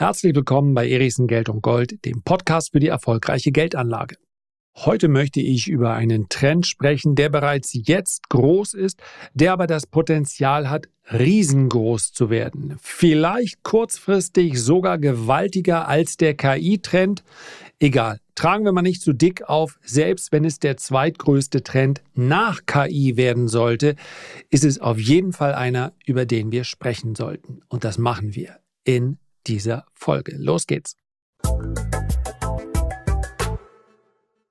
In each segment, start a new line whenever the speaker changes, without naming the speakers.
Herzlich willkommen bei Erichsen Geld und Gold, dem Podcast für die erfolgreiche Geldanlage. Heute möchte ich über einen Trend sprechen, der bereits jetzt groß ist, der aber das Potenzial hat, riesengroß zu werden. Vielleicht kurzfristig sogar gewaltiger als der KI-Trend. Egal, tragen wir mal nicht zu dick auf, selbst wenn es der zweitgrößte Trend nach KI werden sollte, ist es auf jeden Fall einer, über den wir sprechen sollten. Und das machen wir in dieser Folge. Los geht's.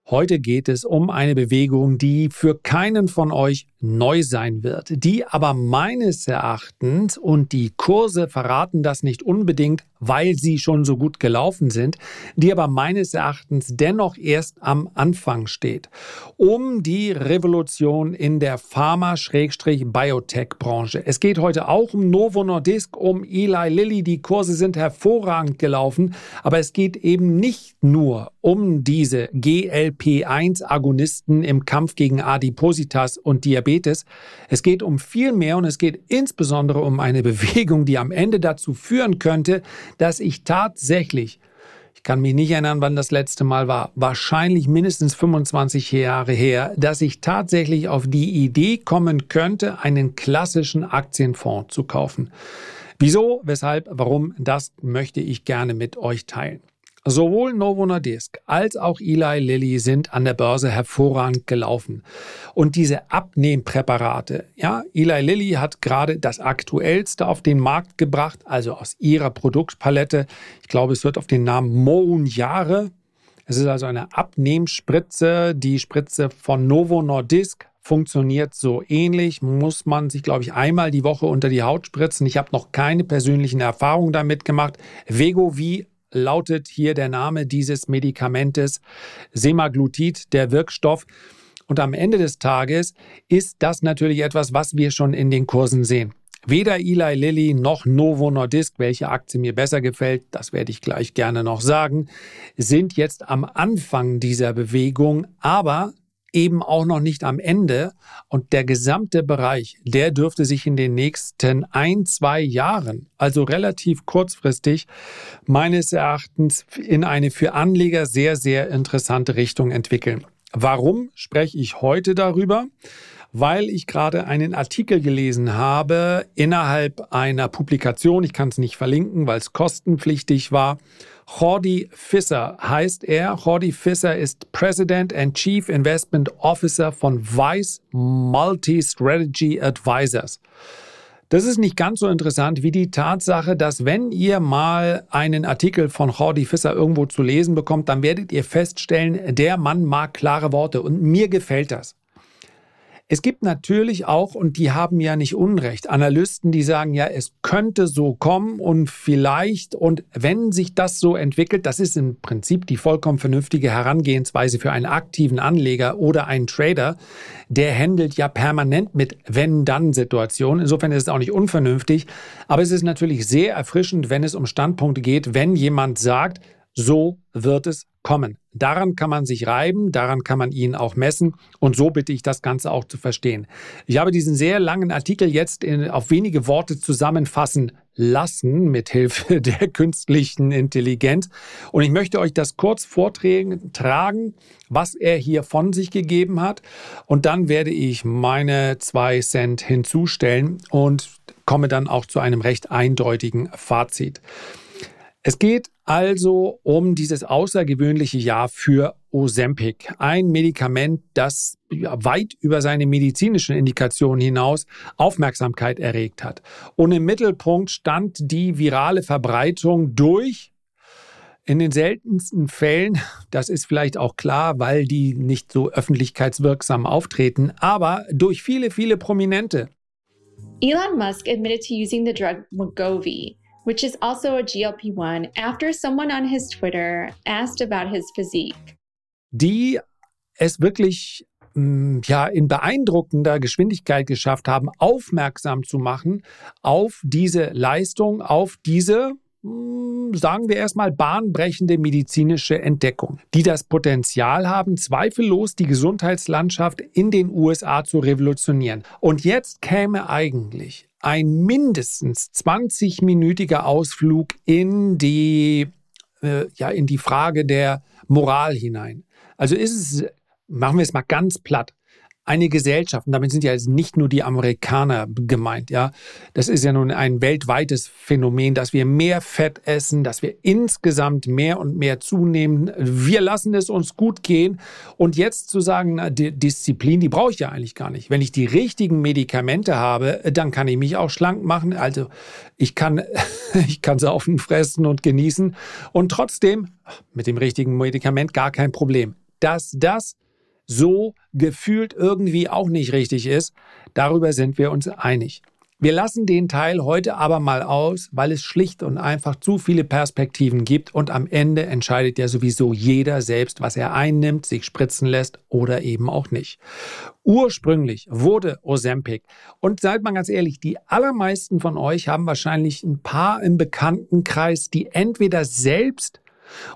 Heute geht es um eine Bewegung, die für keinen von euch neu sein wird, die aber meines Erachtens, und die Kurse verraten das nicht unbedingt, weil sie schon so gut gelaufen sind, die aber meines Erachtens dennoch erst am Anfang steht. Um die Revolution in der Pharma-Biotech-Branche. Es geht heute auch um Novo Nordisk, um Eli Lilly. Die Kurse sind hervorragend gelaufen, aber es geht eben nicht nur um diese GLP-1-Agonisten im Kampf gegen Adipositas und Diabetes. Es geht um viel mehr und es geht insbesondere um eine Bewegung, die am Ende dazu führen könnte, dass ich tatsächlich, ich kann mich nicht erinnern, wann das letzte Mal war, wahrscheinlich mindestens 25 Jahre her, dass ich tatsächlich auf die Idee kommen könnte, einen klassischen Aktienfonds zu kaufen. Wieso, weshalb, warum, das möchte ich gerne mit euch teilen. Sowohl Novo Nordisk als auch Eli Lilly sind an der Börse hervorragend gelaufen. Und diese Abnehmpräparate, ja, Eli Lilly hat gerade das aktuellste auf den Markt gebracht, also aus ihrer Produktpalette. Ich glaube, es wird auf den Namen Monjare. Es ist also eine Abnehmspritze. Die Spritze von Novo Nordisk funktioniert so ähnlich. Muss man sich, glaube ich, einmal die Woche unter die Haut spritzen. Ich habe noch keine persönlichen Erfahrungen damit gemacht. Vegovi lautet hier der Name dieses Medikamentes Semaglutid, der Wirkstoff. Und am Ende des Tages ist das natürlich etwas, was wir schon in den Kursen sehen. Weder Eli Lilly noch Novo Nordisk, welche Aktie mir besser gefällt, das werde ich gleich gerne noch sagen, sind jetzt am Anfang dieser Bewegung, aber eben auch noch nicht am Ende. Und der gesamte Bereich, der dürfte sich in den nächsten ein, zwei Jahren, also relativ kurzfristig, meines Erachtens in eine für Anleger sehr, sehr interessante Richtung entwickeln. Warum spreche ich heute darüber? weil ich gerade einen Artikel gelesen habe innerhalb einer Publikation. Ich kann es nicht verlinken, weil es kostenpflichtig war. Jordi Fisser heißt er. Jordi Fisser ist President and Chief Investment Officer von Vice Multi-Strategy Advisors. Das ist nicht ganz so interessant wie die Tatsache, dass wenn ihr mal einen Artikel von Jordi Fisser irgendwo zu lesen bekommt, dann werdet ihr feststellen, der Mann mag klare Worte und mir gefällt das. Es gibt natürlich auch, und die haben ja nicht Unrecht, Analysten, die sagen, ja, es könnte so kommen und vielleicht, und wenn sich das so entwickelt, das ist im Prinzip die vollkommen vernünftige Herangehensweise für einen aktiven Anleger oder einen Trader, der handelt ja permanent mit Wenn-Dann-Situationen. Insofern ist es auch nicht unvernünftig, aber es ist natürlich sehr erfrischend, wenn es um Standpunkte geht, wenn jemand sagt, so wird es kommen. Daran kann man sich reiben, daran kann man ihn auch messen und so bitte ich das Ganze auch zu verstehen. Ich habe diesen sehr langen Artikel jetzt in, auf wenige Worte zusammenfassen lassen mit Hilfe der künstlichen Intelligenz und ich möchte euch das kurz vortragen, was er hier von sich gegeben hat und dann werde ich meine zwei Cent hinzustellen und komme dann auch zu einem recht eindeutigen Fazit. Es geht also um dieses außergewöhnliche Jahr für Ozempic, ein Medikament, das weit über seine medizinischen Indikationen hinaus Aufmerksamkeit erregt hat. Und im Mittelpunkt stand die virale Verbreitung durch in den seltensten Fällen, das ist vielleicht auch klar, weil die nicht so öffentlichkeitswirksam auftreten, aber durch viele, viele Prominente.
Elon Musk admitted to using the drug Wegovy which is also a GLP 1, after someone on his Twitter asked about his physique.
Die es wirklich mm, ja, in beeindruckender Geschwindigkeit geschafft haben, aufmerksam zu machen auf diese Leistung, auf diese sagen wir erstmal, bahnbrechende medizinische Entdeckungen, die das Potenzial haben, zweifellos die Gesundheitslandschaft in den USA zu revolutionieren. Und jetzt käme eigentlich ein mindestens 20-minütiger Ausflug in die, äh, ja, in die Frage der Moral hinein. Also ist es, machen wir es mal ganz platt, eine Gesellschaft, und damit sind ja nicht nur die Amerikaner gemeint, ja. Das ist ja nun ein weltweites Phänomen, dass wir mehr Fett essen, dass wir insgesamt mehr und mehr zunehmen. Wir lassen es uns gut gehen. Und jetzt zu sagen, na, die Disziplin, die brauche ich ja eigentlich gar nicht. Wenn ich die richtigen Medikamente habe, dann kann ich mich auch schlank machen. Also ich kann, ich kann saufen, fressen und genießen und trotzdem mit dem richtigen Medikament gar kein Problem. Dass das so gefühlt irgendwie auch nicht richtig ist, darüber sind wir uns einig. Wir lassen den Teil heute aber mal aus, weil es schlicht und einfach zu viele Perspektiven gibt und am Ende entscheidet ja sowieso jeder selbst, was er einnimmt, sich spritzen lässt oder eben auch nicht. Ursprünglich wurde Ozempic und seid mal ganz ehrlich, die allermeisten von euch haben wahrscheinlich ein paar im Bekanntenkreis, die entweder selbst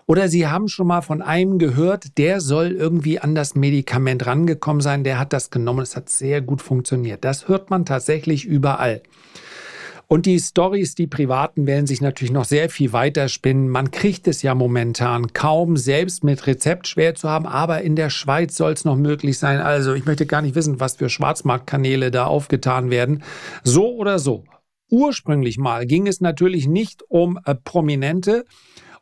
oder Sie haben schon mal von einem gehört, der soll irgendwie an das Medikament rangekommen sein, der hat das genommen, es hat sehr gut funktioniert. Das hört man tatsächlich überall. Und die Stories, die privaten, werden sich natürlich noch sehr viel weiter spinnen. Man kriegt es ja momentan kaum selbst mit Rezept schwer zu haben, aber in der Schweiz soll es noch möglich sein. Also ich möchte gar nicht wissen, was für Schwarzmarktkanäle da aufgetan werden. So oder so. Ursprünglich mal ging es natürlich nicht um äh, Prominente,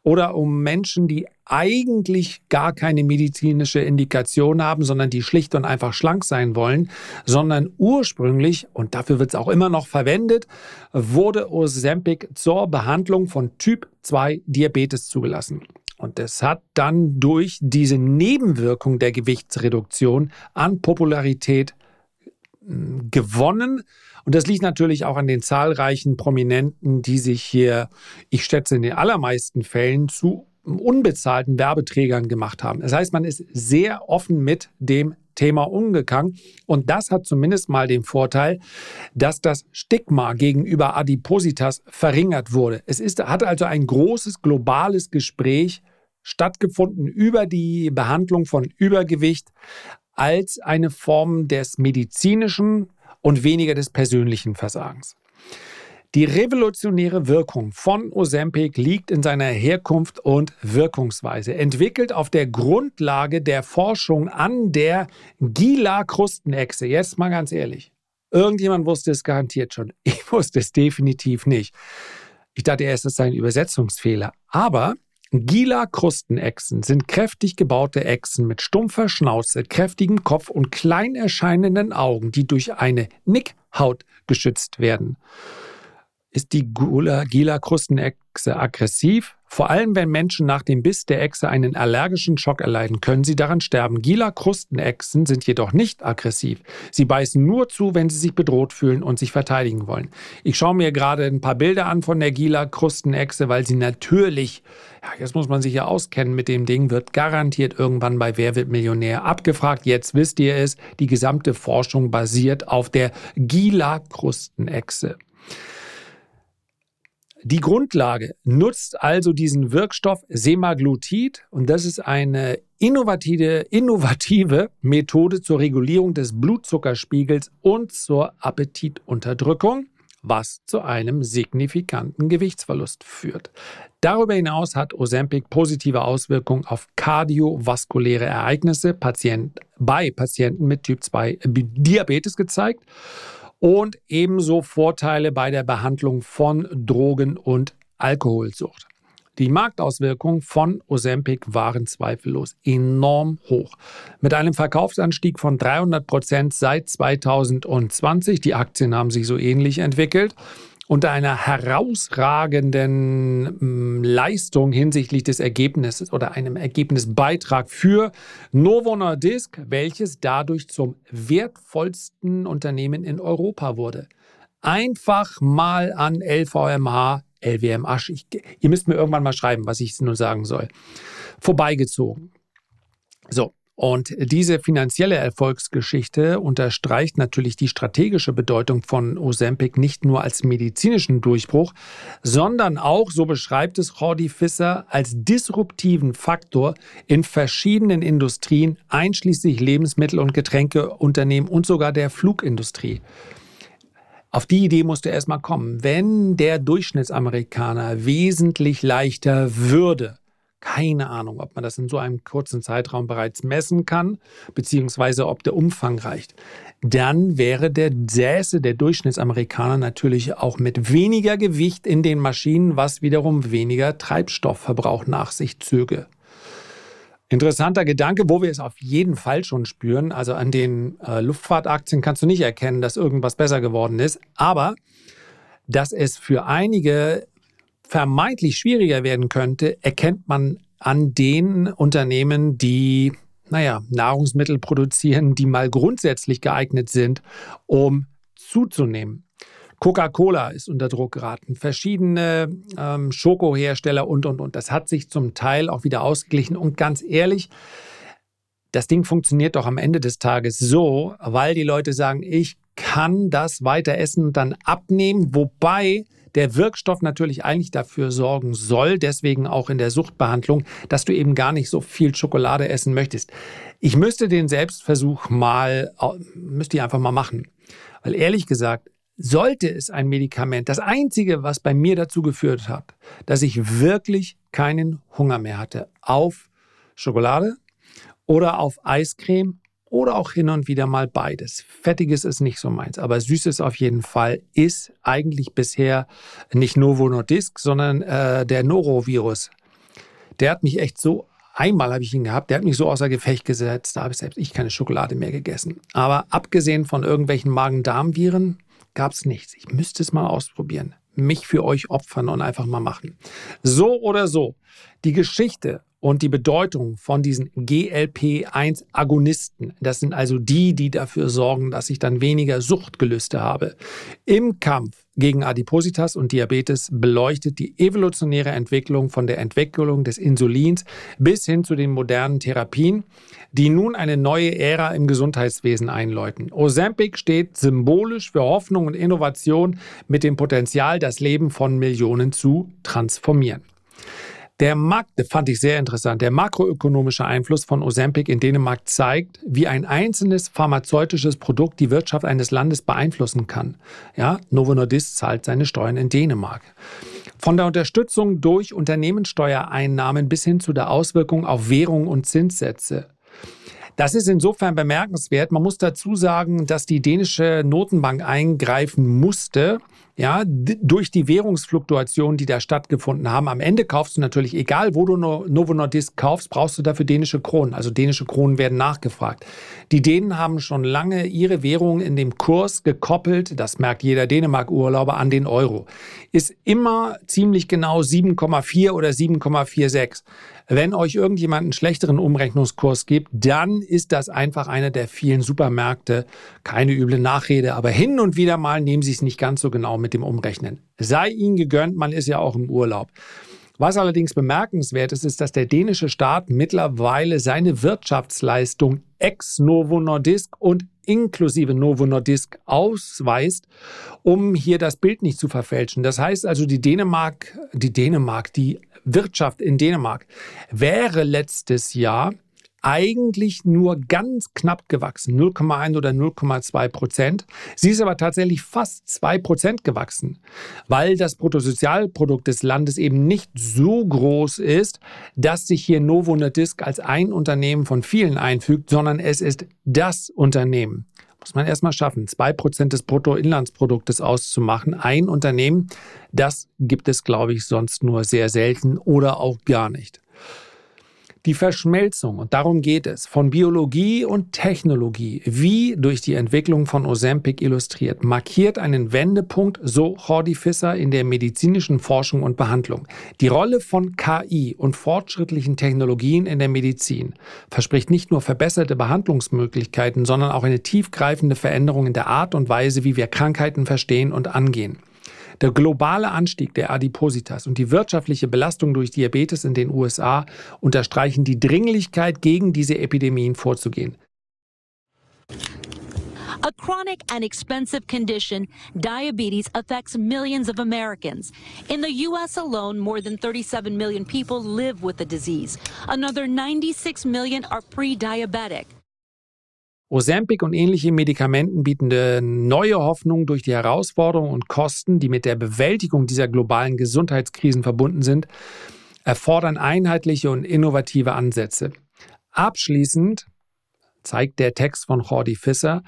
oder um Menschen, die eigentlich gar keine medizinische Indikation haben, sondern die schlicht und einfach schlank sein wollen, sondern ursprünglich, und dafür wird es auch immer noch verwendet, wurde Ozempic zur Behandlung von Typ 2 Diabetes zugelassen. Und es hat dann durch diese Nebenwirkung der Gewichtsreduktion an Popularität gewonnen und das liegt natürlich auch an den zahlreichen Prominenten, die sich hier, ich schätze, in den allermeisten Fällen zu unbezahlten Werbeträgern gemacht haben. Das heißt, man ist sehr offen mit dem Thema umgegangen. Und das hat zumindest mal den Vorteil, dass das Stigma gegenüber Adipositas verringert wurde. Es ist, hat also ein großes globales Gespräch stattgefunden über die Behandlung von Übergewicht als eine Form des medizinischen und weniger des persönlichen Versagens. Die revolutionäre Wirkung von Ozempic liegt in seiner Herkunft und Wirkungsweise, entwickelt auf der Grundlage der Forschung an der Gila-Krustenechse. Jetzt mal ganz ehrlich. Irgendjemand wusste es garantiert schon. Ich wusste es definitiv nicht. Ich dachte erst, es sei ein Übersetzungsfehler. Aber Gila-Krustenechsen sind kräftig gebaute Echsen mit stumpfer Schnauze, kräftigem Kopf und klein erscheinenden Augen, die durch eine Nickhaut geschützt werden. Ist die Gila-Krustenechse aggressiv? Vor allem, wenn Menschen nach dem Biss der Echse einen allergischen Schock erleiden, können sie daran sterben. Gila-Krustenechsen sind jedoch nicht aggressiv. Sie beißen nur zu, wenn sie sich bedroht fühlen und sich verteidigen wollen. Ich schaue mir gerade ein paar Bilder an von der Gila-Krustenechse, weil sie natürlich, ja, jetzt muss man sich ja auskennen mit dem Ding, wird garantiert irgendwann bei Wer wird Millionär abgefragt. Jetzt wisst ihr es, die gesamte Forschung basiert auf der Gila-Krustenechse. Die Grundlage nutzt also diesen Wirkstoff Semaglutid und das ist eine innovative, innovative Methode zur Regulierung des Blutzuckerspiegels und zur Appetitunterdrückung, was zu einem signifikanten Gewichtsverlust führt. Darüber hinaus hat Ozempic positive Auswirkungen auf kardiovaskuläre Ereignisse Patient, bei Patienten mit Typ 2 Diabetes gezeigt und ebenso Vorteile bei der Behandlung von Drogen- und Alkoholsucht. Die Marktauswirkungen von Ozempic waren zweifellos enorm hoch. Mit einem Verkaufsanstieg von 300 Prozent seit 2020, die Aktien haben sich so ähnlich entwickelt, unter einer herausragenden hm, Leistung hinsichtlich des Ergebnisses oder einem Ergebnisbeitrag für Novo Nordisk, welches dadurch zum wertvollsten Unternehmen in Europa wurde. Einfach mal an LVMH, LWM Ich, ihr müsst mir irgendwann mal schreiben, was ich nun sagen soll. Vorbeigezogen. So, Und diese finanzielle Erfolgsgeschichte unterstreicht natürlich die strategische Bedeutung von Ozempic nicht nur als medizinischen Durchbruch, sondern auch, so beschreibt es Jordi Fisser, als disruptiven Faktor in verschiedenen Industrien, einschließlich Lebensmittel- und Getränkeunternehmen und sogar der Flugindustrie. Auf die Idee musste erstmal kommen. Wenn der Durchschnittsamerikaner wesentlich leichter würde, keine Ahnung, ob man das in so einem kurzen Zeitraum bereits messen kann, beziehungsweise ob der Umfang reicht. Dann wäre der säße der Durchschnittsamerikaner natürlich auch mit weniger Gewicht in den Maschinen, was wiederum weniger Treibstoffverbrauch nach sich zöge. Interessanter Gedanke, wo wir es auf jeden Fall schon spüren. Also an den äh, Luftfahrtaktien kannst du nicht erkennen, dass irgendwas besser geworden ist. Aber dass es für einige vermeintlich schwieriger werden könnte, erkennt man an den Unternehmen, die, naja, Nahrungsmittel produzieren, die mal grundsätzlich geeignet sind, um zuzunehmen. Coca-Cola ist unter Druck geraten, verschiedene ähm, Schokohersteller und, und, und. Das hat sich zum Teil auch wieder ausgeglichen. Und ganz ehrlich, das Ding funktioniert doch am Ende des Tages so, weil die Leute sagen, ich kann das weiter essen und dann abnehmen, wobei der Wirkstoff natürlich eigentlich dafür sorgen soll, deswegen auch in der Suchtbehandlung, dass du eben gar nicht so viel Schokolade essen möchtest. Ich müsste den Selbstversuch mal, müsste ich einfach mal machen. Weil ehrlich gesagt, sollte es ein Medikament, das einzige, was bei mir dazu geführt hat, dass ich wirklich keinen Hunger mehr hatte auf Schokolade oder auf Eiscreme oder auch hin und wieder mal beides. Fettiges ist nicht so meins, aber Süßes auf jeden Fall ist eigentlich bisher nicht Novo Nordisk, sondern äh, der Norovirus. Der hat mich echt so Einmal habe ich ihn gehabt, der hat mich so außer Gefecht gesetzt, da habe ich selbst ich keine Schokolade mehr gegessen. Aber abgesehen von irgendwelchen Magen-Darm-Viren gab es nichts. Ich müsste es mal ausprobieren. Mich für euch opfern und einfach mal machen. So oder so, die Geschichte und die Bedeutung von diesen GLP-1-Agonisten. Das sind also die, die dafür sorgen, dass ich dann weniger Suchtgelüste habe. Im Kampf gegen Adipositas und Diabetes beleuchtet die evolutionäre Entwicklung von der Entwicklung des Insulins bis hin zu den modernen Therapien, die nun eine neue Ära im Gesundheitswesen einläuten. Ozempic steht symbolisch für Hoffnung und Innovation mit dem Potenzial, das Leben von Millionen zu transformieren. Der Markt, das fand ich sehr interessant, der makroökonomische Einfluss von Ozempic in Dänemark zeigt, wie ein einzelnes pharmazeutisches Produkt die Wirtschaft eines Landes beeinflussen kann. Ja, Novo Nordisk zahlt seine Steuern in Dänemark. Von der Unterstützung durch Unternehmenssteuereinnahmen bis hin zu der Auswirkung auf Währung und Zinssätze. Das ist insofern bemerkenswert. Man muss dazu sagen, dass die dänische Notenbank eingreifen musste, ja, durch die Währungsfluktuationen, die da stattgefunden haben. Am Ende kaufst du natürlich, egal wo du Novo Nordisk kaufst, brauchst du dafür dänische Kronen. Also dänische Kronen werden nachgefragt. Die Dänen haben schon lange ihre Währung in dem Kurs gekoppelt, das merkt jeder Dänemark-Urlauber, an den Euro. Ist immer ziemlich genau 7,4 oder 7,46. Wenn euch irgendjemand einen schlechteren Umrechnungskurs gibt, dann ist das einfach einer der vielen Supermärkte. Keine üble Nachrede, aber hin und wieder mal nehmen sie es nicht ganz so genau mit dem Umrechnen. Sei ihnen gegönnt, man ist ja auch im Urlaub. Was allerdings bemerkenswert ist, ist, dass der dänische Staat mittlerweile seine Wirtschaftsleistung ex Novo Nordisk und inklusive Novo Nordisk ausweist, um hier das Bild nicht zu verfälschen. Das heißt also, die Dänemark, die Dänemark, die Wirtschaft in Dänemark wäre letztes Jahr eigentlich nur ganz knapp gewachsen, 0,1 oder 0,2 Prozent. Sie ist aber tatsächlich fast 2 Prozent gewachsen, weil das Bruttosozialprodukt des Landes eben nicht so groß ist, dass sich hier Novo Nordisk als ein Unternehmen von vielen einfügt, sondern es ist das Unternehmen. Muss man erstmal schaffen, 2 Prozent des Bruttoinlandsproduktes auszumachen. Ein Unternehmen, das gibt es, glaube ich, sonst nur sehr selten oder auch gar nicht. Die Verschmelzung, und darum geht es, von Biologie und Technologie, wie durch die Entwicklung von Ozempic illustriert, markiert einen Wendepunkt, so Jordi Fisser, in der medizinischen Forschung und Behandlung. Die Rolle von KI und fortschrittlichen Technologien in der Medizin verspricht nicht nur verbesserte Behandlungsmöglichkeiten, sondern auch eine tiefgreifende Veränderung in der Art und Weise, wie wir Krankheiten verstehen und angehen. Der globale Anstieg der Adipositas und die wirtschaftliche Belastung durch Diabetes in den USA unterstreichen die Dringlichkeit, gegen diese Epidemien vorzugehen.
A chronic and expensive condition, diabetes affects millions of Americans. In the U.S. alone, more than 37 million people live with the disease. Another 96 million are pre-diabetic.
Ozempic und ähnliche Medikamenten bieten neue Hoffnung durch die Herausforderungen und Kosten, die mit der Bewältigung dieser globalen Gesundheitskrisen verbunden sind, erfordern einheitliche und innovative Ansätze. Abschließend zeigt der Text von Jordi Fisser,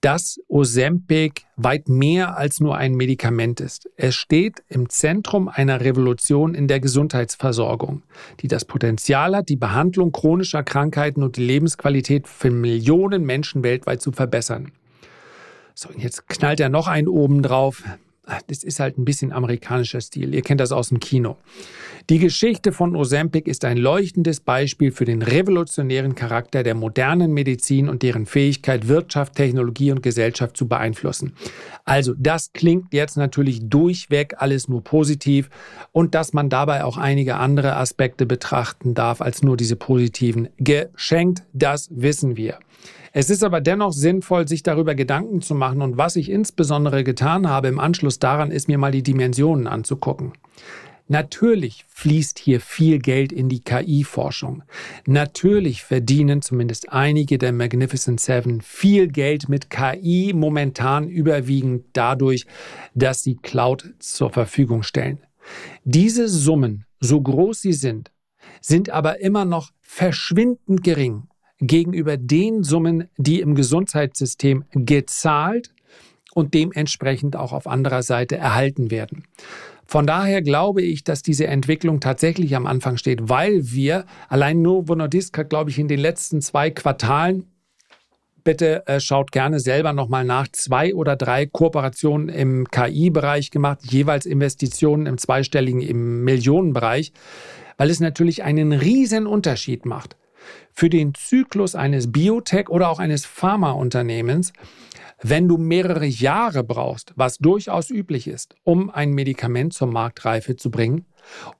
dass Ozempic weit mehr als nur ein Medikament ist. Es steht im Zentrum einer Revolution in der Gesundheitsversorgung, die das Potenzial hat, die Behandlung chronischer Krankheiten und die Lebensqualität für Millionen Menschen weltweit zu verbessern. So, und jetzt knallt er noch einen oben drauf. Das ist halt ein bisschen amerikanischer Stil. Ihr kennt das aus dem Kino. Die Geschichte von Ozempic ist ein leuchtendes Beispiel für den revolutionären Charakter der modernen Medizin und deren Fähigkeit, Wirtschaft, Technologie und Gesellschaft zu beeinflussen. Also das klingt jetzt natürlich durchweg alles nur positiv und dass man dabei auch einige andere Aspekte betrachten darf als nur diese positiven. Geschenkt, das wissen wir. Es ist aber dennoch sinnvoll, sich darüber Gedanken zu machen und was ich insbesondere getan habe im Anschluss daran, ist mir mal die Dimensionen anzugucken. Natürlich fließt hier viel Geld in die KI-Forschung. Natürlich verdienen zumindest einige der Magnificent Seven viel Geld mit KI, momentan überwiegend dadurch, dass sie Cloud zur Verfügung stellen. Diese Summen, so groß sie sind, sind aber immer noch verschwindend gering gegenüber den Summen, die im Gesundheitssystem gezahlt und dementsprechend auch auf anderer Seite erhalten werden. Von daher glaube ich, dass diese Entwicklung tatsächlich am Anfang steht, weil wir allein Novo Nordisk hat, glaube ich, in den letzten zwei Quartalen Bitte äh, schaut gerne selber nochmal nach. Zwei oder drei Kooperationen im KI-Bereich gemacht, jeweils Investitionen im zweistelligen, im Millionenbereich, weil es natürlich einen riesen Unterschied macht für den Zyklus eines Biotech oder auch eines Pharmaunternehmens, wenn du mehrere Jahre brauchst, was durchaus üblich ist, um ein Medikament zur Marktreife zu bringen,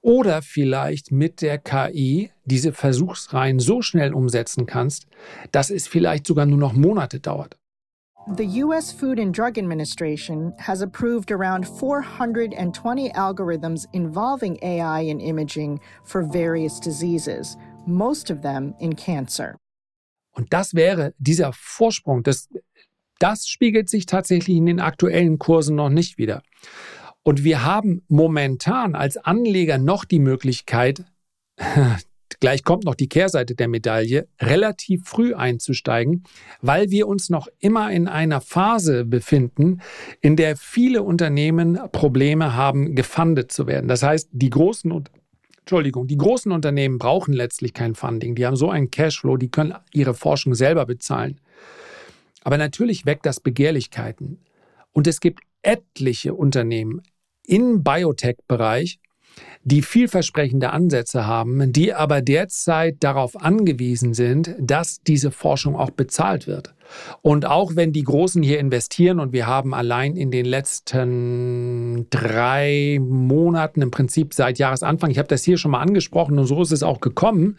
oder vielleicht mit der KI diese Versuchsreihen so schnell umsetzen kannst, dass es vielleicht sogar nur noch Monate dauert.
The U.S. Food and Drug Administration has approved around 420 algorithms involving AI in imaging for various diseases, most of them in cancer.
Und das wäre dieser Vorsprung, das das spiegelt sich tatsächlich in den aktuellen Kursen noch nicht wieder. Und wir haben momentan als Anleger noch die Möglichkeit, gleich kommt noch die Kehrseite der Medaille, relativ früh einzusteigen, weil wir uns noch immer in einer Phase befinden, in der viele Unternehmen Probleme haben, gefundet zu werden. Das heißt, die großen Entschuldigung, die großen Unternehmen brauchen letztlich kein Funding. Die haben so einen Cashflow, die können ihre Forschung selber bezahlen. Aber natürlich weckt das Begehrlichkeiten. Und es gibt etliche Unternehmen im Biotech-Bereich, die vielversprechende Ansätze haben, die aber derzeit darauf angewiesen sind, dass diese Forschung auch bezahlt wird. Und auch wenn die Großen hier investieren und wir haben allein in den letzten drei Monaten im Prinzip seit Jahresanfang, ich habe das hier schon mal angesprochen und so ist es auch gekommen,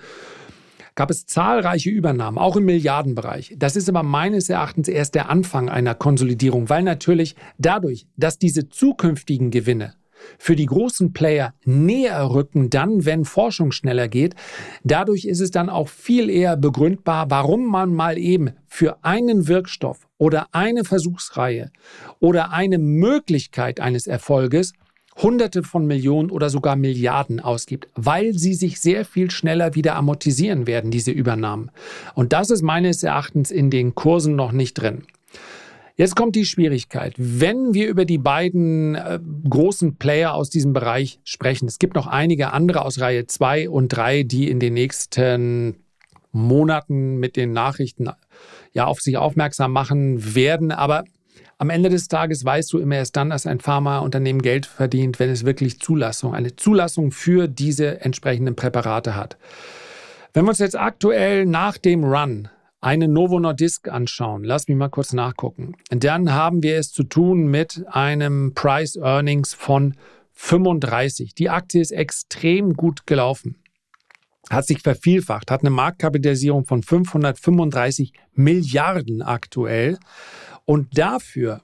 gab es zahlreiche Übernahmen, auch im Milliardenbereich. Das ist aber meines Erachtens erst der Anfang einer Konsolidierung, weil natürlich dadurch, dass diese zukünftigen Gewinne für die großen Player näher rücken, dann, wenn Forschung schneller geht. Dadurch ist es dann auch viel eher begründbar, warum man mal eben für einen Wirkstoff oder eine Versuchsreihe oder eine Möglichkeit eines Erfolges Hunderte von Millionen oder sogar Milliarden ausgibt, weil sie sich sehr viel schneller wieder amortisieren werden, diese Übernahmen. Und das ist meines Erachtens in den Kursen noch nicht drin. Jetzt kommt die Schwierigkeit. Wenn wir über die beiden äh, großen Player aus diesem Bereich sprechen, es gibt noch einige andere aus Reihe 2 und 3, die in den nächsten Monaten mit den Nachrichten ja auf sich aufmerksam machen werden, aber am Ende des Tages weißt du immer erst dann, dass ein Pharmaunternehmen Geld verdient, wenn es wirklich Zulassung, eine Zulassung für diese entsprechenden Präparate hat. Wenn wir uns jetzt aktuell nach dem Run eine Novo Nordisk anschauen, lass mich mal kurz nachgucken, dann haben wir es zu tun mit einem Price Earnings von 35. Die Aktie ist extrem gut gelaufen. Hat sich vervielfacht, hat eine Marktkapitalisierung von 535 Milliarden aktuell. Und dafür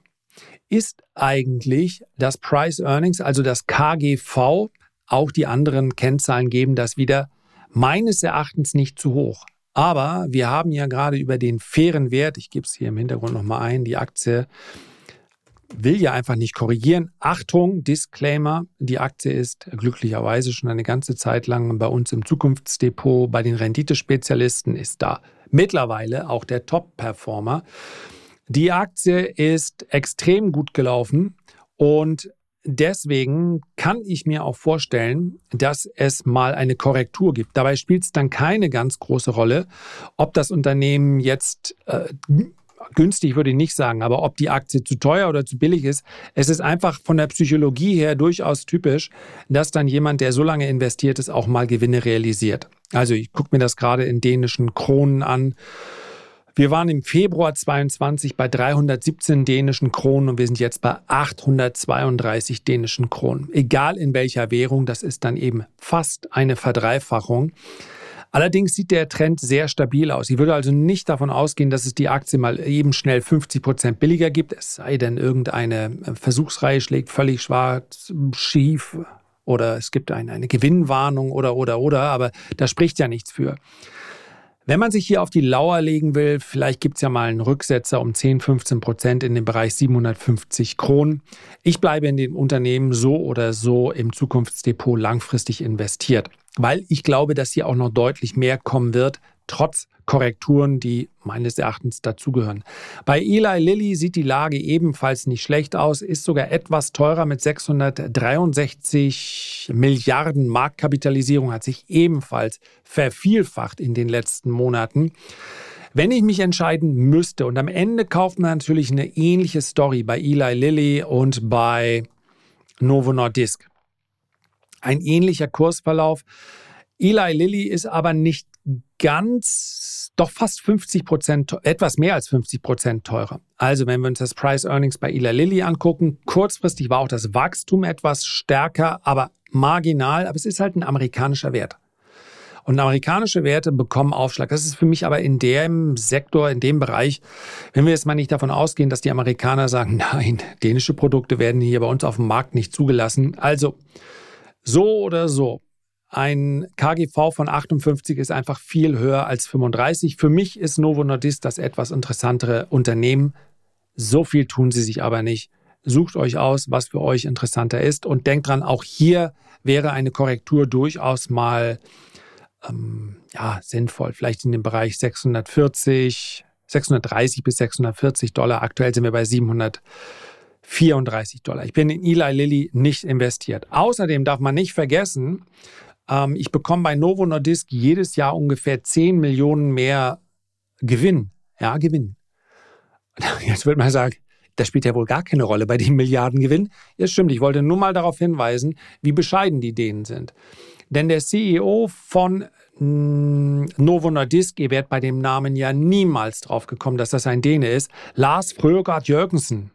ist eigentlich das Price Earnings, also das KGV, auch die anderen Kennzahlen geben das wieder, meines Erachtens nicht zu hoch. Aber wir haben ja gerade über den fairen Wert, ich gebe es hier im Hintergrund nochmal ein, die Aktie will ja einfach nicht korrigieren. Achtung, Disclaimer, die Aktie ist glücklicherweise schon eine ganze Zeit lang bei uns im Zukunftsdepot, bei den Renditespezialisten ist da mittlerweile auch der Top-Performer. Die Aktie ist extrem gut gelaufen und deswegen kann ich mir auch vorstellen, dass es mal eine Korrektur gibt. Dabei spielt es dann keine ganz große Rolle, ob das Unternehmen jetzt äh, günstig würde ich nicht sagen, aber ob die Aktie zu teuer oder zu billig ist, es ist einfach von der Psychologie her durchaus typisch, dass dann jemand, der so lange investiert ist, auch mal Gewinne realisiert. Also ich gucke mir das gerade in dänischen Kronen an. Wir waren im Februar 22 bei 317 dänischen Kronen und wir sind jetzt bei 832 dänischen Kronen. Egal in welcher Währung, das ist dann eben fast eine Verdreifachung. Allerdings sieht der Trend sehr stabil aus. Ich würde also nicht davon ausgehen, dass es die Aktie mal eben schnell 50 Prozent billiger gibt, es sei denn, irgendeine äh, Versuchsreihe schlägt völlig schwarz, schief oder es gibt eine, eine Gewinnwarnung oder, oder, oder, aber da spricht ja nichts für. Wenn man sich hier auf die Lauer legen will, vielleicht gibt es ja mal einen Rücksetzer um 10, 15 Prozent in den Bereich 750 Kronen. Ich bleibe in dem Unternehmen so oder so im Zukunftsdepot langfristig investiert weil ich glaube, dass hier auch noch deutlich mehr kommen wird, trotz Korrekturen, die meines Erachtens dazugehören. Bei Eli Lilly sieht die Lage ebenfalls nicht schlecht aus, ist sogar etwas teurer mit 663 Milliarden Marktkapitalisierung, hat sich ebenfalls vervielfacht in den letzten Monaten. Wenn ich mich entscheiden müsste, und am Ende kauft man natürlich eine ähnliche Story bei Eli Lilly und bei Novo Nordisk ein ähnlicher Kursverlauf. Eli Lilly ist aber nicht ganz, doch fast 50 Prozent, etwas mehr als 50 Prozent teurer. Also wenn wir uns das Price Earnings bei Eli Lilly angucken, kurzfristig war auch das Wachstum etwas stärker, aber marginal, aber es ist halt ein amerikanischer Wert. Und amerikanische Werte bekommen Aufschlag. Das ist für mich aber in dem Sektor, in dem Bereich, wenn wir jetzt mal nicht davon ausgehen, dass die Amerikaner sagen, nein, dänische Produkte werden hier bei uns auf dem Markt nicht zugelassen. Also so oder so, ein KGV von 58 ist einfach viel höher als 35. Für mich ist Novo Nordisk das etwas interessantere Unternehmen. So viel tun sie sich aber nicht. Sucht euch aus, was für euch interessanter ist und denkt dran, auch hier wäre eine Korrektur durchaus mal ähm, ja, sinnvoll. Vielleicht in dem Bereich 640, 630 bis 640 Dollar. Aktuell sind wir bei 700. 34 Dollar. Ich bin in Eli Lilly nicht investiert. Außerdem darf man nicht vergessen, ähm, ich bekomme bei Novo Nordisk jedes Jahr ungefähr 10 Millionen mehr Gewinn. Ja, Gewinn. Jetzt würde man sagen, das spielt ja wohl gar keine Rolle bei dem Milliardengewinn. Ja, stimmt. Ich wollte nur mal darauf hinweisen, wie bescheiden die Dänen sind. Denn der CEO von mm, Novo Nordisk, ihr werdet bei dem Namen ja niemals drauf gekommen, dass das ein Däne ist, Lars Frögard Jürgensen.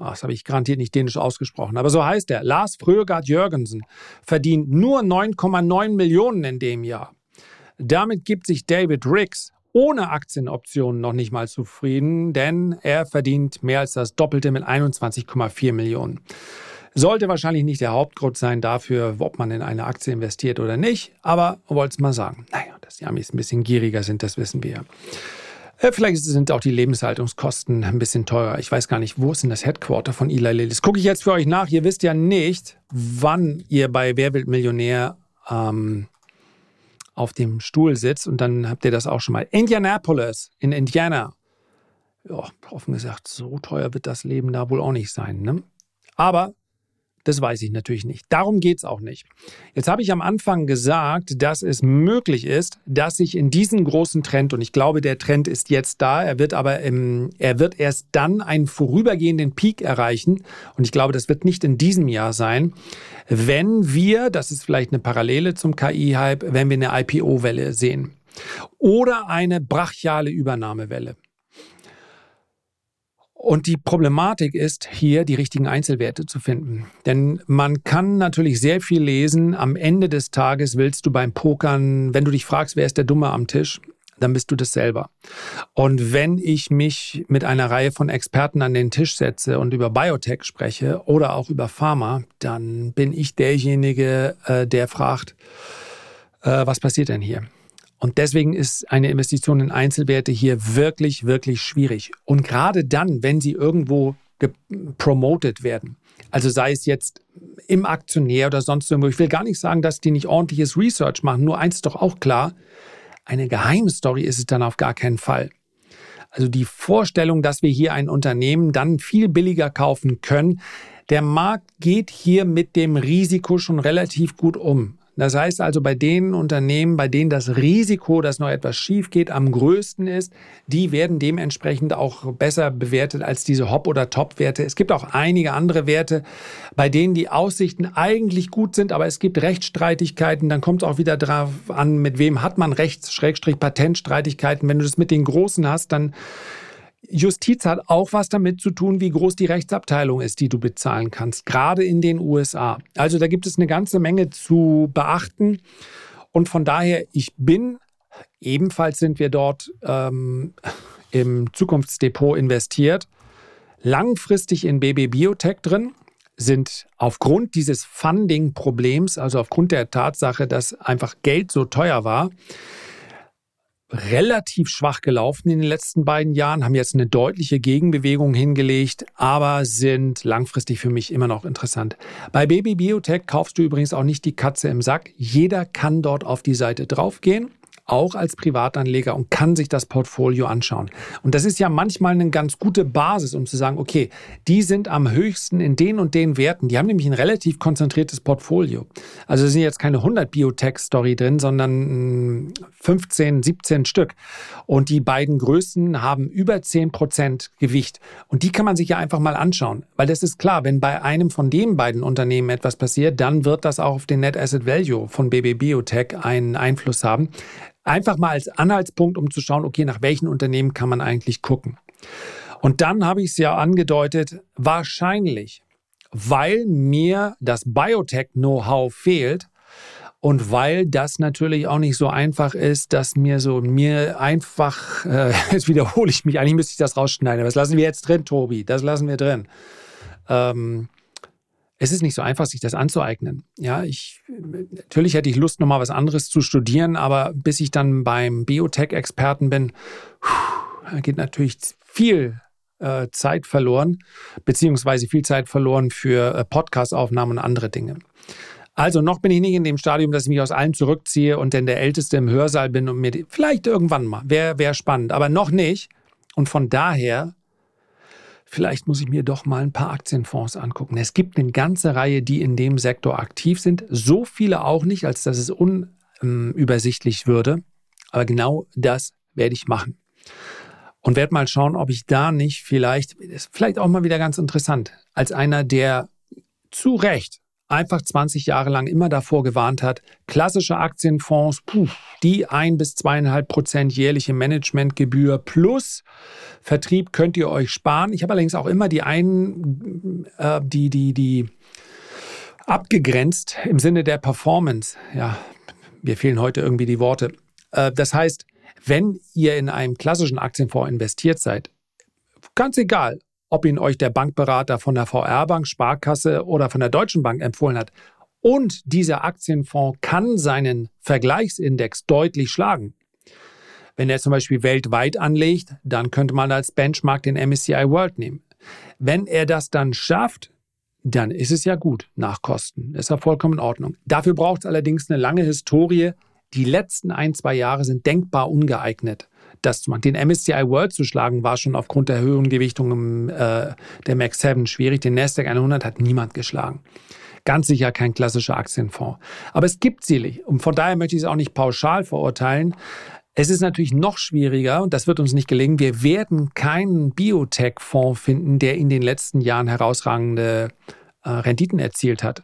Ah, das habe ich garantiert nicht dänisch ausgesprochen, aber so heißt er. Lars Frögard Jürgensen verdient nur 9,9 Millionen in dem Jahr. Damit gibt sich David Riggs ohne Aktienoptionen noch nicht mal zufrieden, denn er verdient mehr als das Doppelte mit 21,4 Millionen. Sollte wahrscheinlich nicht der Hauptgrund sein dafür, ob man in eine Aktie investiert oder nicht, aber wollte es mal sagen. Naja, dass die Amis ein bisschen gieriger sind, das wissen wir. Äh, vielleicht sind auch die Lebenshaltungskosten ein bisschen teurer. Ich weiß gar nicht, wo ist denn das Headquarter von Eli Lilly? Das gucke ich jetzt für euch nach. Ihr wisst ja nicht, wann ihr bei Wer wird Millionär ähm, auf dem Stuhl sitzt. Und dann habt ihr das auch schon mal. Indianapolis in Indiana. Ja, offen gesagt, so teuer wird das Leben da wohl auch nicht sein. Ne? Aber das weiß ich natürlich nicht. Darum geht es auch nicht. Jetzt habe ich am Anfang gesagt, dass es möglich ist, dass sich in diesen großen Trend, und ich glaube, der Trend ist jetzt da, er wird aber im, er wird erst dann einen vorübergehenden Peak erreichen. Und ich glaube, das wird nicht in diesem Jahr sein, wenn wir, das ist vielleicht eine Parallele zum KI-Hype, wenn wir eine IPO-Welle sehen. oder eine brachiale Übernahmewelle. Und die Problematik ist hier, die richtigen Einzelwerte zu finden. Denn man kann natürlich sehr viel lesen. Am Ende des Tages willst du beim Pokern, wenn du dich fragst, wer ist der Dumme am Tisch, dann bist du das selber. Und wenn ich mich mit einer Reihe von Experten an den Tisch setze und über Biotech spreche oder auch über Pharma, dann bin ich derjenige, äh, der fragt, äh, was passiert denn hier? Und deswegen ist eine Investition in Einzelwerte hier wirklich, wirklich schwierig. Und gerade dann, wenn sie irgendwo promoted werden, also sei es jetzt im Aktionär oder sonst irgendwo, ich will gar nicht sagen, dass die nicht ordentliches Research machen, nur eins ist doch auch klar, eine Geheimstory ist es dann auf gar keinen Fall. Also die Vorstellung, dass wir hier ein Unternehmen dann viel billiger kaufen können, der Markt geht hier mit dem Risiko schon relativ gut um. Das heißt also, bei den Unternehmen, bei denen das Risiko, dass noch etwas schief geht, am größten ist, die werden dementsprechend auch besser bewertet als diese Hop- oder Top-Werte. Es gibt auch einige andere Werte, bei denen die Aussichten eigentlich gut sind, aber es gibt Rechtsstreitigkeiten. Dann kommt es auch wieder darauf an, mit wem hat man Rechts-Patentstreitigkeiten. Wenn du das mit den Großen hast, dann Justiz hat auch was damit zu tun, wie groß die Rechtsabteilung ist, die du bezahlen kannst, gerade in den USA. Also da gibt es eine ganze Menge zu beachten. Und von daher, ich bin, ebenfalls sind wir dort ähm, im Zukunftsdepot investiert, langfristig in BB Biotech drin sind aufgrund dieses Funding-Problems, also aufgrund der Tatsache, dass einfach Geld so teuer war, relativ schwach gelaufen in den letzten beiden Jahren, haben jetzt eine deutliche Gegenbewegung hingelegt, aber sind langfristig für mich immer noch interessant. Bei Baby Biotech kaufst du übrigens auch nicht die Katze im Sack. Jeder kann dort auf die Seite draufgehen auch als Privatanleger und kann sich das Portfolio anschauen. Und das ist ja manchmal eine ganz gute Basis, um zu sagen, okay, die sind am höchsten in den und den Werten. Die haben nämlich ein relativ konzentriertes Portfolio. Also sind jetzt keine 100 Biotech-Story drin, sondern 15, hm, 17 Stück. Und die beiden größten haben über 10 Prozent Gewicht. Und die kann man sich ja einfach mal anschauen. Weil das ist klar, wenn bei einem von den beiden Unternehmen etwas passiert, dann wird das auch auf den Net Asset Value von BB Biotech einen Einfluss haben. Einfach mal als Anhaltspunkt, um zu schauen, okay, nach welchen Unternehmen kann man eigentlich gucken. Und dann habe ich es ja angedeutet, wahrscheinlich, weil mir das Biotech-Know-how fehlt und weil das natürlich auch nicht so einfach ist, dass mir so mir einfach, äh, jetzt wiederhole ich mich, eigentlich müsste ich das rausschneiden, aber das lassen wir jetzt drin, Tobi, das lassen wir drin. Ähm, es ist nicht so einfach, sich das anzueignen. Ja, ich, natürlich hätte ich Lust, nochmal was anderes zu studieren, aber bis ich dann beim Biotech-Experten bin, geht natürlich viel äh, Zeit verloren, beziehungsweise viel Zeit verloren für äh, Podcast-Aufnahmen und andere Dinge. Also noch bin ich nicht in dem Stadium, dass ich mich aus allem zurückziehe und dann der Älteste im Hörsaal bin und mir die, vielleicht irgendwann mal, wäre wär spannend, aber noch nicht. Und von daher vielleicht muss ich mir doch mal ein paar Aktienfonds angucken. Es gibt eine ganze Reihe, die in dem Sektor aktiv sind. So viele auch nicht, als dass es unübersichtlich würde. Aber genau das werde ich machen. Und werde mal schauen, ob ich da nicht vielleicht, ist vielleicht auch mal wieder ganz interessant, als einer, der zu Recht einfach 20 Jahre lang immer davor gewarnt hat, klassische Aktienfonds, die ein bis zweieinhalb Prozent jährliche Managementgebühr plus Vertrieb könnt ihr euch sparen. Ich habe allerdings auch immer die einen, äh, die, die, die abgegrenzt im Sinne der Performance. Ja, mir fehlen heute irgendwie die Worte. Äh, das heißt, wenn ihr in einem klassischen Aktienfonds investiert seid, ganz egal, ob ihn euch der Bankberater von der VR-Bank, Sparkasse oder von der Deutschen Bank empfohlen hat. Und dieser Aktienfonds kann seinen Vergleichsindex deutlich schlagen. Wenn er zum Beispiel weltweit anlegt, dann könnte man als Benchmark den MSCI World nehmen. Wenn er das dann schafft, dann ist es ja gut nach Kosten. Ist ja vollkommen in Ordnung. Dafür braucht es allerdings eine lange Historie. Die letzten ein, zwei Jahre sind denkbar ungeeignet das zu machen. Den MSCI World zu schlagen, war schon aufgrund der höheren Gewichtung im, äh, der Max 7 schwierig. Den Nasdaq 100 hat niemand geschlagen. Ganz sicher kein klassischer Aktienfonds. Aber es gibt sie. Und von daher möchte ich es auch nicht pauschal verurteilen. Es ist natürlich noch schwieriger, und das wird uns nicht gelingen, wir werden keinen Biotech-Fonds finden, der in den letzten Jahren herausragende äh, Renditen erzielt hat,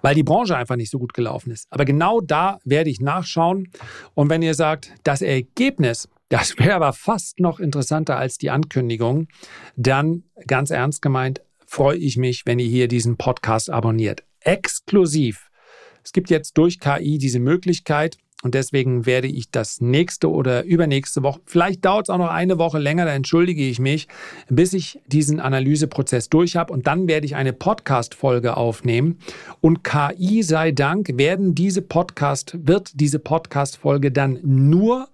weil die Branche einfach nicht so gut gelaufen ist. Aber genau da werde ich nachschauen. Und wenn ihr sagt, das Ergebnis, das wäre aber fast noch interessanter als die Ankündigung, dann ganz ernst gemeint, freue ich mich, wenn ihr hier diesen Podcast abonniert. Exklusiv. Es gibt jetzt durch KI diese Möglichkeit, und deswegen werde ich das nächste oder übernächste Woche, vielleicht dauert es auch noch eine Woche länger, da entschuldige ich mich, bis ich diesen Analyseprozess durch habe. Und dann werde ich eine Podcast-Folge aufnehmen. Und KI sei Dank werden diese Podcast, wird diese Podcast-Folge dann nur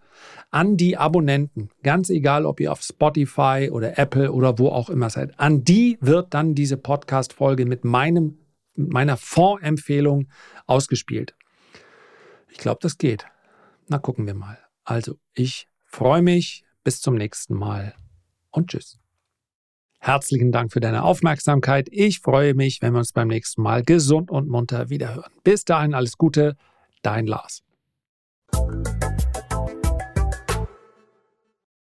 an die Abonnenten, ganz egal, ob ihr auf Spotify oder Apple oder wo auch immer seid, an die wird dann diese Podcast-Folge mit meinem, meiner Fondsempfehlung ausgespielt. Ich glaube, das geht. Na, gucken wir mal. Also, ich freue mich. Bis zum nächsten Mal und tschüss. Herzlichen Dank für deine Aufmerksamkeit. Ich freue mich, wenn wir uns beim nächsten Mal gesund und munter wiederhören. Bis dahin alles Gute, dein Lars.